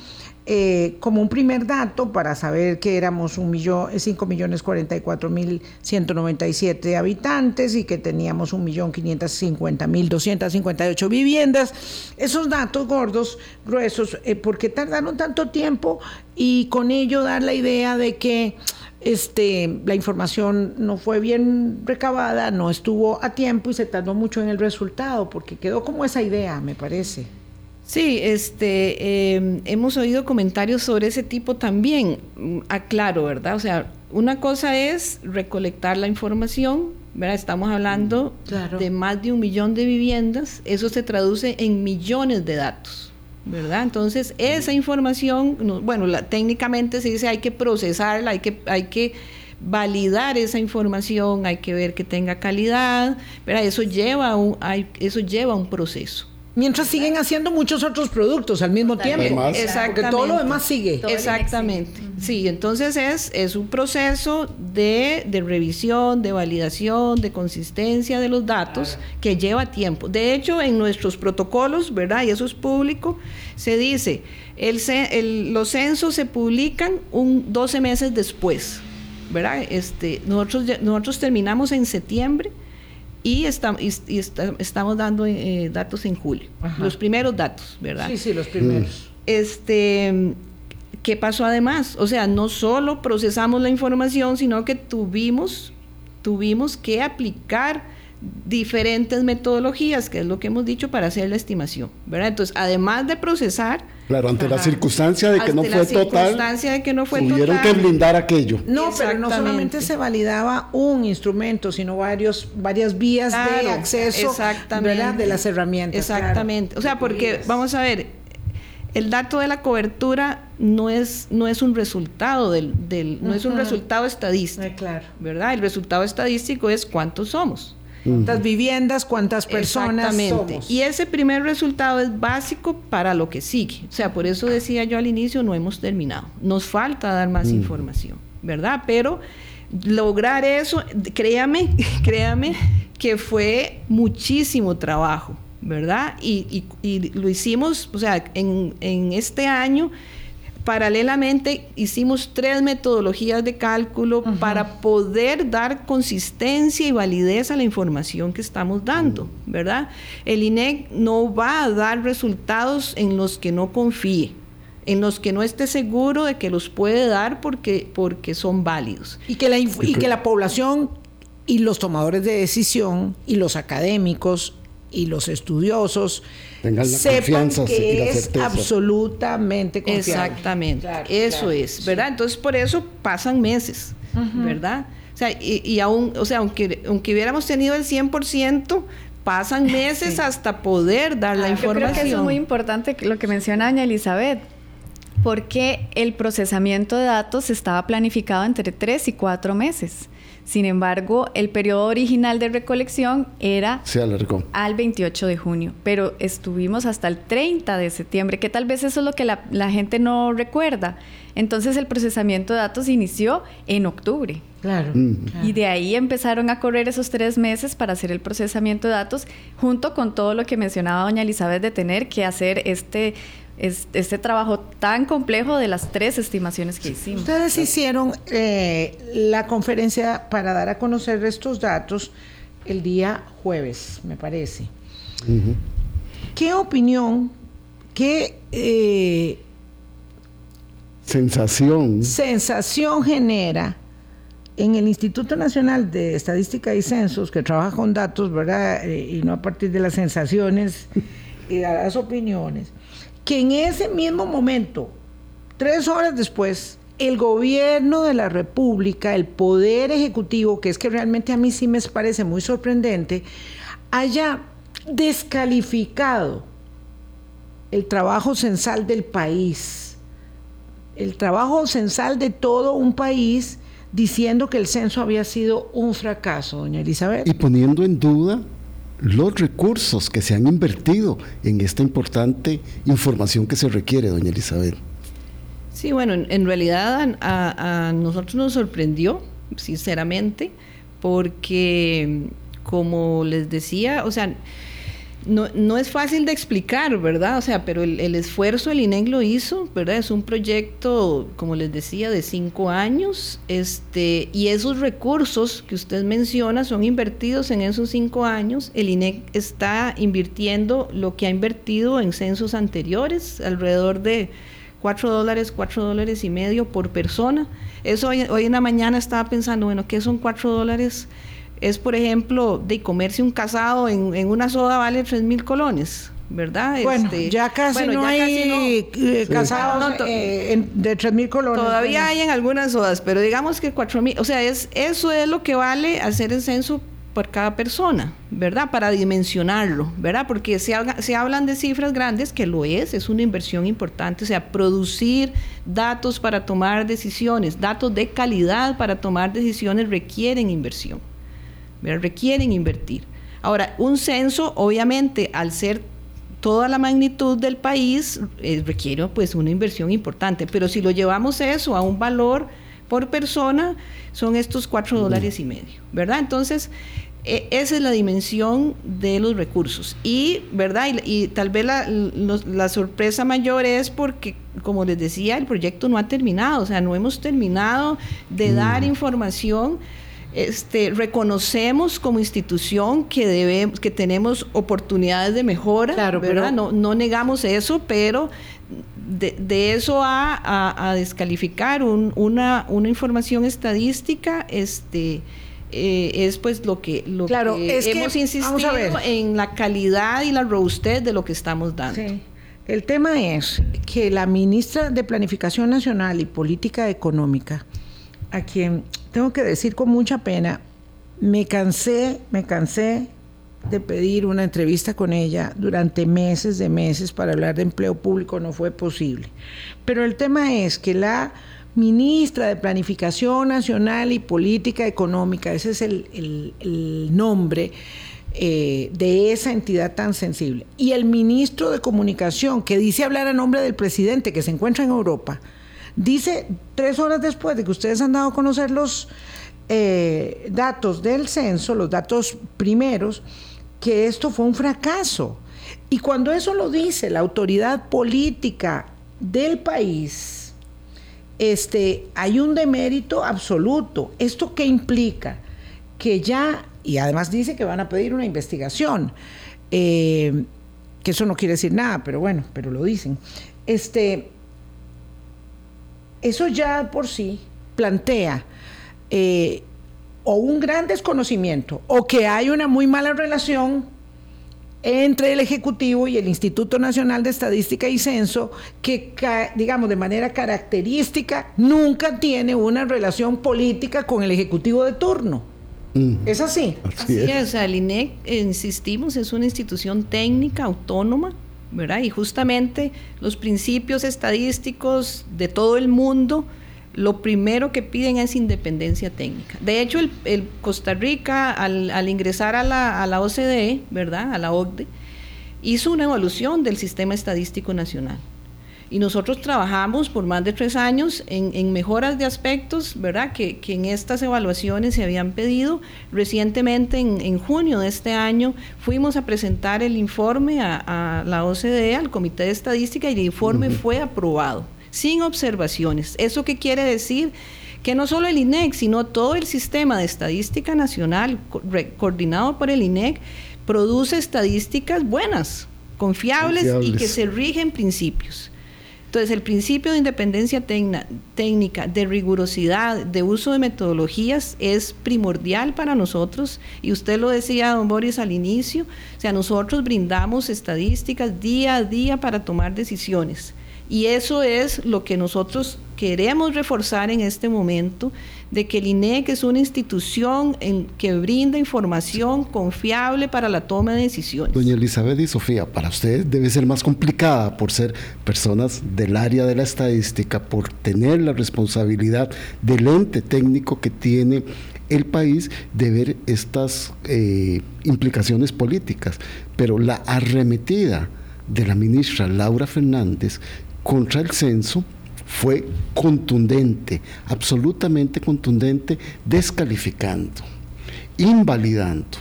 Eh, como un primer dato para saber que éramos un millón, 5 millones 44 mil 197 habitantes y que teníamos un millón 550 mil 258 viviendas. Esos datos gordos, gruesos, eh, ¿por qué tardaron tanto tiempo? Y con ello dar la idea de que este, la información no fue bien recabada, no estuvo a tiempo y se tardó mucho en el resultado, porque quedó como esa idea, me parece. Sí, este, eh, hemos oído comentarios sobre ese tipo también. Mm, Aclaro, ¿verdad? O sea, una cosa es recolectar la información, ¿verdad? Estamos hablando Claro. de más de un millón de viviendas, eso se traduce en millones de datos, ¿verdad? Entonces, esa información, no- bueno, la- técnicamente se dice hay que procesarla, hay que, hay que validar esa información, hay que ver que tenga calidad, ¿verdad? Eso lleva un, hay- eso lleva un proceso. Mientras siguen haciendo muchos otros productos al mismo tiempo. Además. Porque todo lo demás sigue. Todo Exactamente. Sí, entonces es, es un proceso de, de revisión, de validación, de consistencia de los datos que lleva tiempo. De hecho, en nuestros protocolos, ¿verdad? Y eso es público, se dice, el, el- los censos se publican un 12 meses después, ¿verdad? Este, nosotros, nosotros terminamos en septiembre y, estam- y- y esta- estamos dando eh, datos en julio, Ajá. los primeros datos, ¿verdad? Sí, sí, los primeros. este ¿qué pasó además? O sea, no solo procesamos la información, sino que tuvimos tuvimos que aplicar diferentes metodologías, que es lo que hemos dicho para hacer la estimación, ¿verdad? Entonces, además de procesar, Claro, ante la Ajá. circunstancia de que no ante la fue total, circunstancia de que no fue tuvieron total, que blindar aquello. No, pero no solamente se validaba un instrumento, sino varios, varias vías de acceso exactamente. ¿verdad? de las herramientas. Exactamente. claro. O sea, porque vamos a ver, el dato de la cobertura no es, no es un resultado del, del- no es un resultado estadístico, Eh, claro. ¿verdad? El resultado estadístico es cuántos somos. ¿Cuántas viviendas, cuántas personas Exactamente. somos? Y ese primer resultado es básico para lo que sigue. O sea, por eso decía yo al inicio, no hemos terminado. Nos falta dar más información, ¿verdad? Pero lograr eso, créame, créame que fue muchísimo trabajo, ¿verdad? Y, y- y lo hicimos, o sea, en, en este año Paralelamente hicimos tres metodologías de cálculo para poder dar consistencia y validez a la información que estamos dando, ¿verdad? El INEC no va a dar resultados en los que no confíe, en los que no esté seguro de que los puede dar porque, porque son válidos. Y que, la, y que la población y los tomadores de decisión y los académicos y los estudiosos Tengan la sepan y que la es absolutamente confiable. Exactamente, Claro, eso claro, es, sí. ¿verdad? Entonces por eso pasan meses, ¿verdad? O sea, y, y aún, o sea, aunque, aunque hubiéramos tenido el 100%, pasan meses hasta poder dar la Ah, Yo creo información. que eso es muy importante lo que menciona doña Elizabeth, porque el procesamiento de datos estaba planificado entre tres y cuatro meses. Sin embargo, el periodo original de recolección era Se alargó. al 28 de junio, pero estuvimos hasta el 30 de septiembre, que tal vez eso es lo que la, la gente no recuerda. Entonces el procesamiento de datos inició en octubre. Claro, Y de ahí empezaron a correr esos tres meses para hacer el procesamiento de datos, junto con todo lo que mencionaba doña Elizabeth de tener que hacer este, este, trabajo tan complejo de las tres estimaciones que hicimos. Ustedes hicieron eh, la conferencia para dar a conocer estos datos el día jueves, me parece. ¿Qué opinión, qué eh, sensación, sensación genera? en el Instituto Nacional de Estadística y Censos, que trabaja con datos, ¿verdad? Eh, y no a partir de las sensaciones y de las opiniones, que en ese mismo momento, tres horas después, el gobierno de la República, el Poder Ejecutivo, que es que realmente a mí sí me parece muy sorprendente, haya descalificado el trabajo censal del país, el trabajo censal de todo un país, diciendo que el censo había sido un fracaso, doña Elizabeth. Y poniendo en duda los recursos que se han invertido en esta importante información que se requiere, doña Elizabeth. Sí, bueno, en, realidad a, nosotros nos sorprendió, sinceramente, porque, como les decía, o sea, no, no, es fácil de explicar, ¿verdad? O sea, pero el, esfuerzo el INEC lo hizo, ¿verdad? Es un proyecto, como les decía, de cinco años, este, y esos recursos que usted menciona son invertidos en esos cinco años. El INEC está invirtiendo lo que ha invertido en censos anteriores, alrededor de cuatro dólares, cuatro dólares y medio por persona. Eso hoy, hoy en la mañana estaba pensando, bueno, ¿qué son cuatro dólares? Es, por ejemplo, de comerse un casado en, una soda vale 3 mil colones. ¿verdad? Bueno, este, ya casi no hay eh, casados eh, de 3 mil colones. Todavía hay en algunas sodas, pero digamos que 4 mil, o sea, es, eso es lo que vale hacer el censo por cada persona, ¿verdad? Para dimensionarlo, ¿verdad? Porque se, se hablan de cifras grandes, que lo es, es una inversión importante, o sea, producir datos para tomar decisiones, datos de calidad para tomar decisiones requieren inversión requieren invertir. Ahora, un censo, obviamente, al ser toda la magnitud del país, eh, requiere pues una inversión importante, pero si lo llevamos eso a un valor por persona, son estos cuatro dólares y medio, ¿verdad? Entonces, e, esa es la dimensión de los recursos. Y, ¿verdad? Y, tal vez la, la, sorpresa mayor es porque, como les decía, el proyecto no ha terminado, o sea, no hemos terminado de dar información este, reconocemos como institución que debemos, que tenemos oportunidades de mejora, claro, Pero, no, no negamos eso, pero de, eso a, descalificar una, una información estadística, este eh, es pues lo que, lo claro, que es hemos insistido en la calidad y la robustez de lo que estamos dando. El tema es que la ministra de Planificación Nacional y Política Económica, a quien tengo que decir con mucha pena, me cansé, me cansé de pedir una entrevista con ella durante meses de meses para hablar de empleo público, no fue posible. Pero el tema es que la ministra de Planificación Nacional y Política Económica, ese es el, nombre eh, de esa entidad tan sensible, y el ministro de Comunicación, que dice hablar a nombre del presidente que se encuentra en Europa, Dice tres horas después de que ustedes han dado a conocer los eh, datos del censo, los datos primeros, que esto fue un fracaso. Y cuando eso lo dice la autoridad política del país, este, hay un demérito absoluto. ¿Esto qué implica? Que ya, y además dice que van a pedir una investigación, eh, que eso no quiere decir nada, pero bueno, pero lo dicen. Este, eso ya por sí plantea eh, o un gran desconocimiento o que hay una muy mala relación entre el Ejecutivo y el Instituto Nacional de Estadística y Censo, que, digamos, de manera característica, nunca tiene una relación política con el Ejecutivo de turno. Mm. ¿Es así? Así, es. O sea, el INEC, insistimos, es una institución técnica autónoma y justamente los principios estadísticos de todo el mundo, lo primero que piden es independencia técnica. De hecho, el, Costa Rica, al, ingresar a la, OCDE, ¿verdad? A la OCDE, hizo una evaluación del sistema estadístico nacional. Y nosotros trabajamos por más de tres años en, mejoras de aspectos, ¿verdad? Que, en estas evaluaciones se habían pedido. Recientemente, en, junio de este año, fuimos a presentar el informe a, la OCDE, al Comité de Estadística, y el informe fue aprobado, sin observaciones. ¿Eso qué quiere decir? que no solo el INEC, sino todo el sistema de estadística nacional coordinado por el INEC produce estadísticas buenas, confiables, y que se rigen principios. Entonces, el principio de independencia técnica, de rigurosidad, de uso de metodologías es primordial para nosotros. Y usted lo decía, don Boris, al inicio. O sea, nosotros brindamos estadísticas día a día para tomar decisiones. Y eso es lo que nosotros queremos reforzar en este momento, de que el INEC es una institución en que brinda información confiable para la toma de decisiones. Doña Elizabeth y Sofía, para ustedes debe ser más complicada por ser personas del área de la estadística, por tener la responsabilidad del ente técnico que tiene el país de ver estas eh, implicaciones políticas. Pero la arremetida de la ministra Laura Fernández contra el censo fue contundente, absolutamente contundente, descalificando, invalidando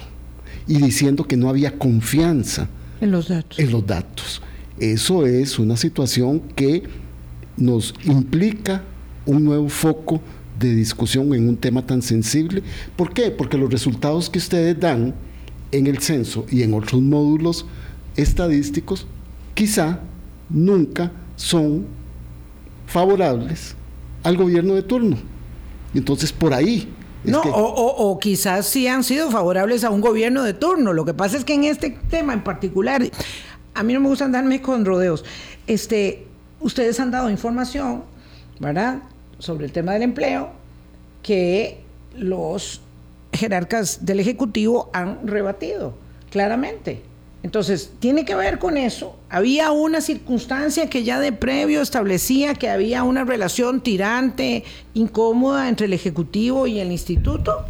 y diciendo que no había confianza en los datos. En los datos. Eso es una situación que nos implica un nuevo foco de discusión en un tema tan sensible. ¿Por qué? Porque los resultados que ustedes dan en el censo y en otros módulos estadísticos quizá nunca son favorables al gobierno de turno. Y entonces por ahí. no, o, quizás sí han sido favorables a un gobierno de turno. Lo que pasa es que en este tema en particular, a mí no me gusta andarme con rodeos. Este, ustedes han dado información, ¿verdad?, sobre el tema del empleo, que los jerarcas del Ejecutivo han rebatido claramente. Entonces, tiene que ver con eso. Había una circunstancia que ya de previo establecía que había una relación tirante, incómoda entre el Ejecutivo y el Instituto.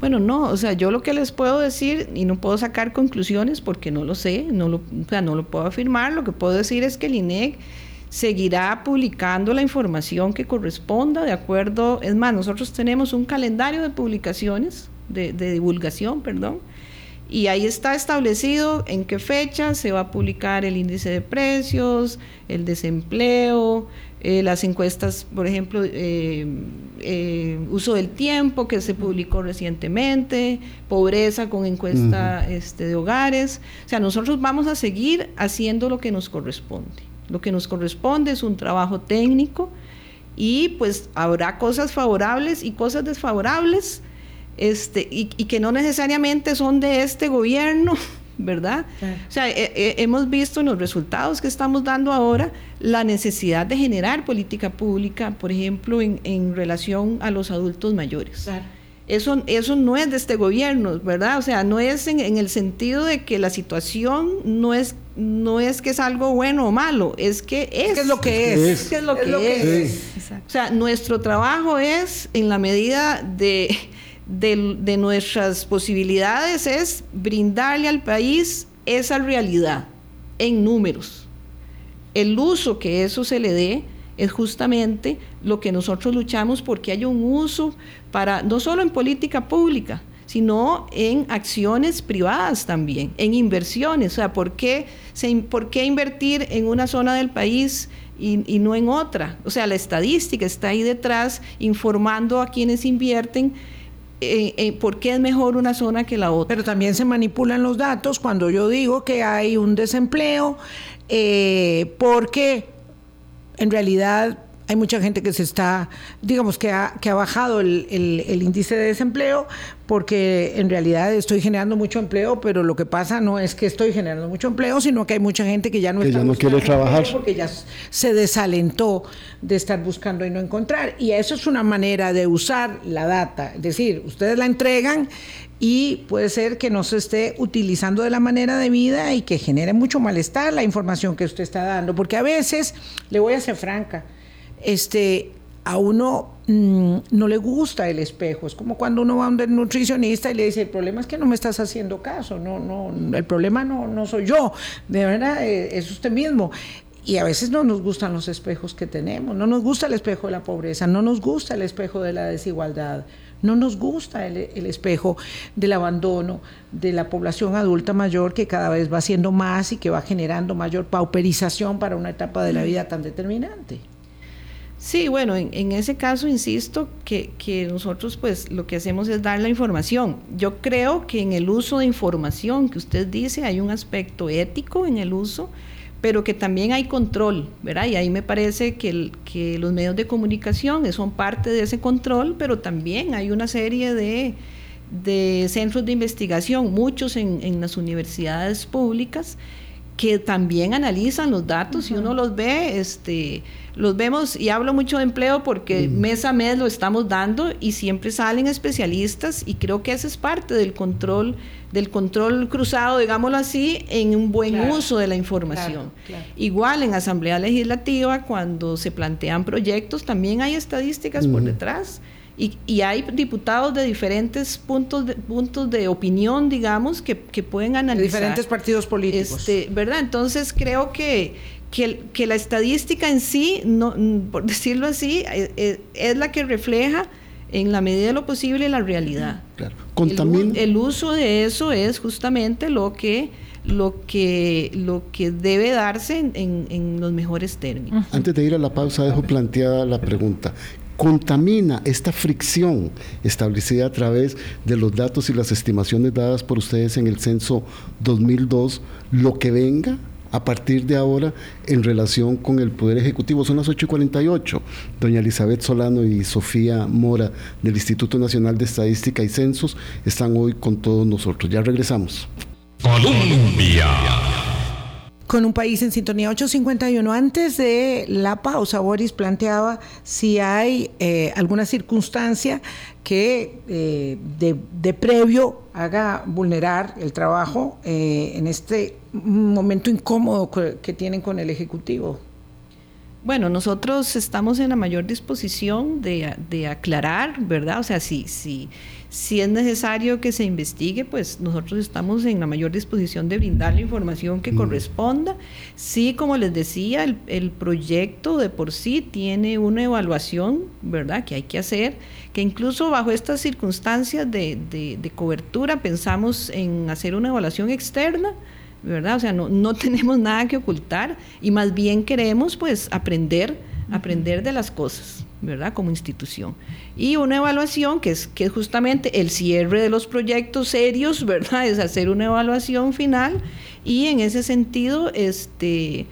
Bueno, no, o sea, yo lo que les puedo decir, y no puedo sacar conclusiones porque no lo sé, no lo, o sea, no lo puedo afirmar, lo que puedo decir es que el INEC seguirá publicando la información que corresponda, de acuerdo, es más, nosotros tenemos un calendario de publicaciones, de, de divulgación, perdón, y ahí está establecido en qué fecha se va a publicar el índice de precios, el desempleo, eh, las encuestas, por ejemplo, eh, eh, uso del tiempo que se publicó recientemente, pobreza con encuesta este, de hogares. O sea, nosotros vamos a seguir haciendo lo que nos corresponde. Lo que nos corresponde es un trabajo técnico y pues habrá cosas favorables y cosas desfavorables este, y, que no necesariamente son de este gobierno, ¿verdad? O sea, hemos visto en los resultados que estamos dando ahora la necesidad de generar política pública, por ejemplo, en, relación a los adultos mayores. Eso, eso no es de este gobierno, ¿verdad? O sea, no es en, el sentido de que la situación no es, no es que es algo bueno o malo, es que es. Es, lo que es. Es, que es lo que es. O sea, nuestro trabajo es, en la medida de de, nuestras posibilidades es brindarle al país esa realidad en números. El uso que eso se le dé es justamente lo que nosotros luchamos porque haya un uso para, no solo en política pública, sino en acciones privadas también, en inversiones. O sea, ¿por qué, por qué invertir en una zona del país y, y, no en otra? O sea, la estadística está ahí detrás informando a quienes invierten eh, eh, por qué es mejor una zona que la otra. Pero también se manipulan los datos cuando yo digo que hay un desempleo, eh, porque en realidad hay mucha gente que se está, digamos, que ha, que ha bajado el, índice de desempleo porque en realidad estoy generando mucho empleo, pero lo que pasa no es que estoy generando mucho empleo, sino que hay mucha gente que ya no está ya no quiere trabajar porque ya se desalentó de estar buscando y no encontrar. Y eso es una manera de usar la data, es decir, ustedes la entregan y puede ser que no se esté utilizando de la manera debida y que genere mucho malestar la información que usted está dando, porque a veces, le voy a ser franca, este, a uno mm, no le gusta el espejo. Es como cuando uno va a un nutricionista y le dice, el problema es que no me estás haciendo caso, no, no, el problema no, no soy yo, de verdad, eh, es usted mismo. y a veces no nos gustan los espejos que tenemos, no nos gusta el espejo de la pobreza, no nos gusta el espejo de la desigualdad, no nos gusta el, espejo del abandono de la población adulta mayor que cada vez va siendo más y que va generando mayor pauperización para una etapa de la vida tan determinante. Sí, bueno, en, ese caso insisto que, nosotros pues lo que hacemos es dar la información. Yo creo que en el uso de información que usted dice hay un aspecto ético en el uso pero que también hay control, ¿verdad? Y ahí me parece que, los medios de comunicación son parte de ese control, pero también hay una serie de, centros de investigación, muchos en, en, las universidades públicas, que también analizan los datos y uno los ve, este, los vemos, y hablo mucho de empleo porque mes a mes lo estamos dando y siempre salen especialistas y creo que ese es parte del control del control cruzado, digámoslo así, en un buen uso de la información. Igual en Asamblea Legislativa, cuando se plantean proyectos, también hay estadísticas por detrás. Y, hay diputados de diferentes puntos de, puntos de opinión, digamos, que, pueden analizar. De diferentes partidos políticos. Este, ¿Verdad? Entonces creo que, que, la estadística en sí, no, por decirlo así, eh, eh, es la que refleja en la medida de lo posible la realidad. Claro. El, uso de eso es justamente lo que lo que lo que debe darse en, en, los mejores términos. Antes de ir a la pausa dejo planteada la pregunta. ¿Contamina esta fricción establecida a través de los datos y las estimaciones dadas por ustedes en el censo 2002 lo que venga? a partir de ahora en relación con el Poder Ejecutivo. Son las 8.48. Doña Elizabeth Solano y Sofía Mora del Instituto Nacional de Estadística y Censos están hoy con todos nosotros. Ya regresamos. Colombia con un país en sintonía 851. Antes de la pausa, Boris planteaba si hay eh, alguna circunstancia que eh, de, previo haga vulnerar el trabajo eh, en este momento incómodo que, tienen con el Ejecutivo. Bueno, nosotros estamos en la mayor disposición de, de aclarar, ¿verdad? O sea, si, si, si es necesario que se investigue, pues nosotros estamos en la mayor disposición de brindar la información que mm. corresponda. Sí, como les decía, el, proyecto de por sí tiene una evaluación, ¿verdad?, que hay que hacer, que incluso bajo estas circunstancias de, de, cobertura pensamos en hacer una evaluación externa. ¿verdad? O sea, no, no tenemos nada que ocultar y más bien queremos pues aprender, aprender de las cosas. ¿Verdad? Como institución. Y una evaluación que es, que justamente el cierre de los proyectos serios, ¿verdad? Es hacer una evaluación final y en ese sentido, este...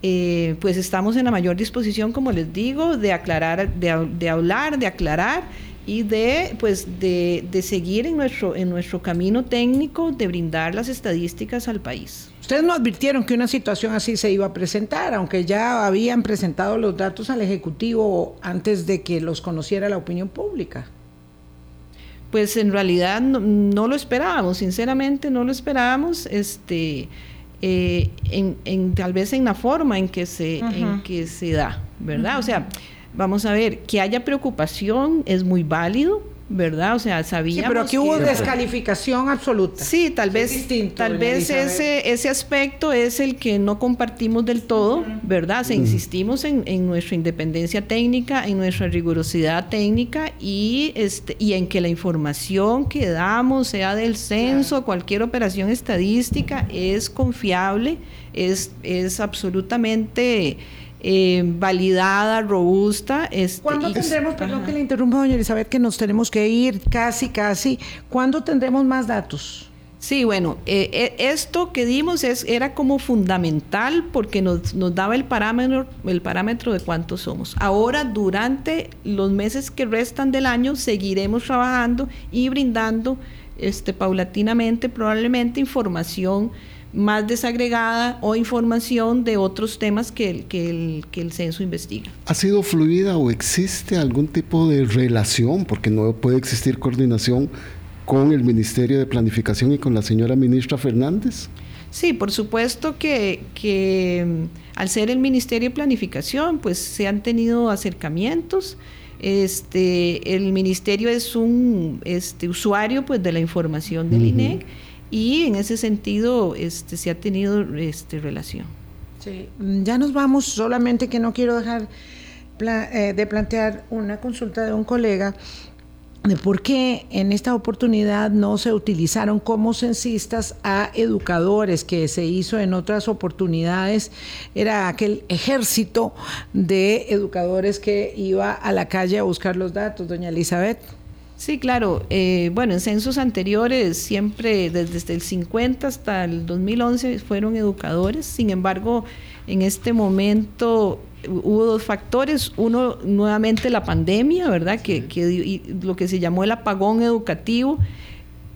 Eh, pues estamos en la mayor disposición, como les digo, de aclarar, de, de hablar, de aclarar y de pues de, de, seguir en nuestro en nuestro camino técnico de brindar las estadísticas al país. Ustedes no advirtieron que una situación así se iba a presentar, aunque ya habían presentado los datos al Ejecutivo antes de que los conociera la opinión pública. Pues en realidad no, lo esperábamos, sinceramente no lo esperábamos, este, eh, en, tal vez en la forma en que se, en que se da, ¿verdad? O sea, vamos a ver, que haya preocupación es muy válido, ¿verdad? O sea, sabíamos. Sí, pero aquí hubo descalificación absoluta. Sí, tal vez, tal vez ese, ese aspecto es el que no compartimos del todo, ¿verdad? O sea, insistimos en, en, nuestra independencia técnica, en nuestra rigurosidad técnica y, este, y en que la información que damos, sea del censo, cualquier operación estadística, es confiable, es, es absolutamente eh, validada, robusta. Este, ¿Cuándo tendremos, perdón que le interrumpa, doña Elizabeth, que nos tenemos que ir casi, casi, ¿cuándo tendremos más datos? Sí, bueno, eh, eh, esto que dimos es, era como fundamental porque nos, nos, daba el parámetro, el parámetro de cuántos somos. Ahora, durante los meses que restan del año, seguiremos trabajando y brindando este, paulatinamente, probablemente, información más desagregada o información de otros temas que el, que el, que el censo investiga. ¿Ha sido fluida o existe algún tipo de relación, porque no puede existir coordinación con el Ministerio de Planificación y con la señora ministra Fernández? Sí, por supuesto que, que mm, al ser el Ministerio de Planificación, pues se han tenido acercamientos. Este, el ministerio es un este, usuario pues, de la información del INEC y en ese sentido este, se ha tenido este, relación. Sí, ya nos vamos, solamente que no quiero dejar eh, de plantear una consulta de un colega de por qué en esta oportunidad no se utilizaron como censistas a educadores que se hizo en otras oportunidades. Era aquel ejército de educadores que iba a la calle a buscar los datos, doña Elizabeth. Sí, claro. Eh, bueno, en censos anteriores, siempre desde el 50 hasta el 2011 fueron educadores. Sin embargo, en este momento hubo dos factores. Uno, nuevamente la pandemia, ¿verdad? Que, que lo que se llamó el apagón educativo.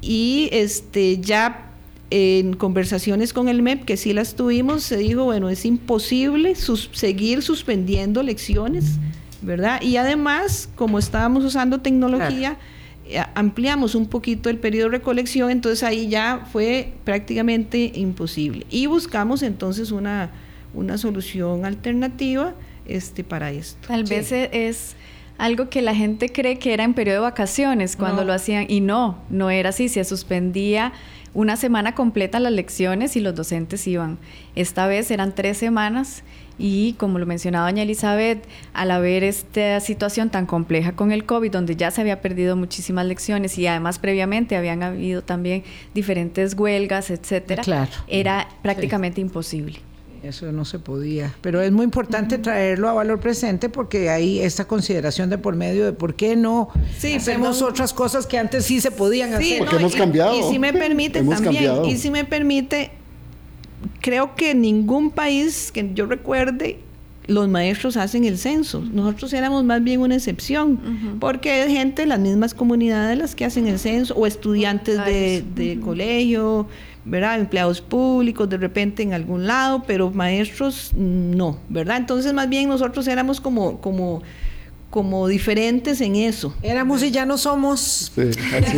Y este ya en conversaciones con el MEP, que sí las tuvimos, se dijo, bueno, es imposible seguir suspendiendo lecciones, ¿verdad? Y además, como estábamos usando tecnología, eh, ampliamos un poquito el periodo de recolección, entonces ahí ya fue prácticamente imposible. Y buscamos entonces una una solución alternativa este, para esto. Tal vez e-, es algo que la gente cree que era en periodo de vacaciones cuando lo hacían y no, no era así, se suspendía una semana completa las lecciones y los docentes iban. Esta vez eran tres semanas y como lo mencionaba doña Elizabeth, al haber esta situación tan compleja con el COVID, donde ya se había perdido muchísimas lecciones y además previamente habían habido también diferentes huelgas, etcétera, era prácticamente imposible. Eso no se podía, pero es muy importante traerlo a valor presente porque hay esta consideración de por medio de por qué no sí, hacemos otras cosas que antes sí se podían hacer. Porque hemos cambiado. Y, si me permite también, y si me permite, creo que ningún país que yo recuerde los maestros hacen el censo. Nosotros éramos más bien una excepción, porque hay gente, las mismas comunidades las que hacen el censo, o estudiantes de, de colegio, ¿verdad? Empleados públicos de repente en algún lado, pero maestros no, ¿verdad? Entonces más bien nosotros éramos como, como, como diferentes en eso. Éramos y ya no somos.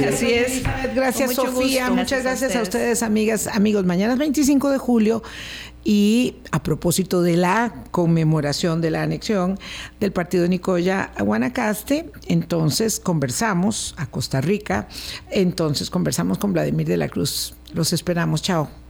así, es. Gracias Sofía, muchas gracias, a, ustedes amigas, amigos. Mañana es 25 de julio y a propósito de la conmemoración de la anexión del partido de Nicoya a Guanacaste, entonces conversamos a Costa Rica, entonces conversamos con Vladimir de la Cruz los esperamos. Chao.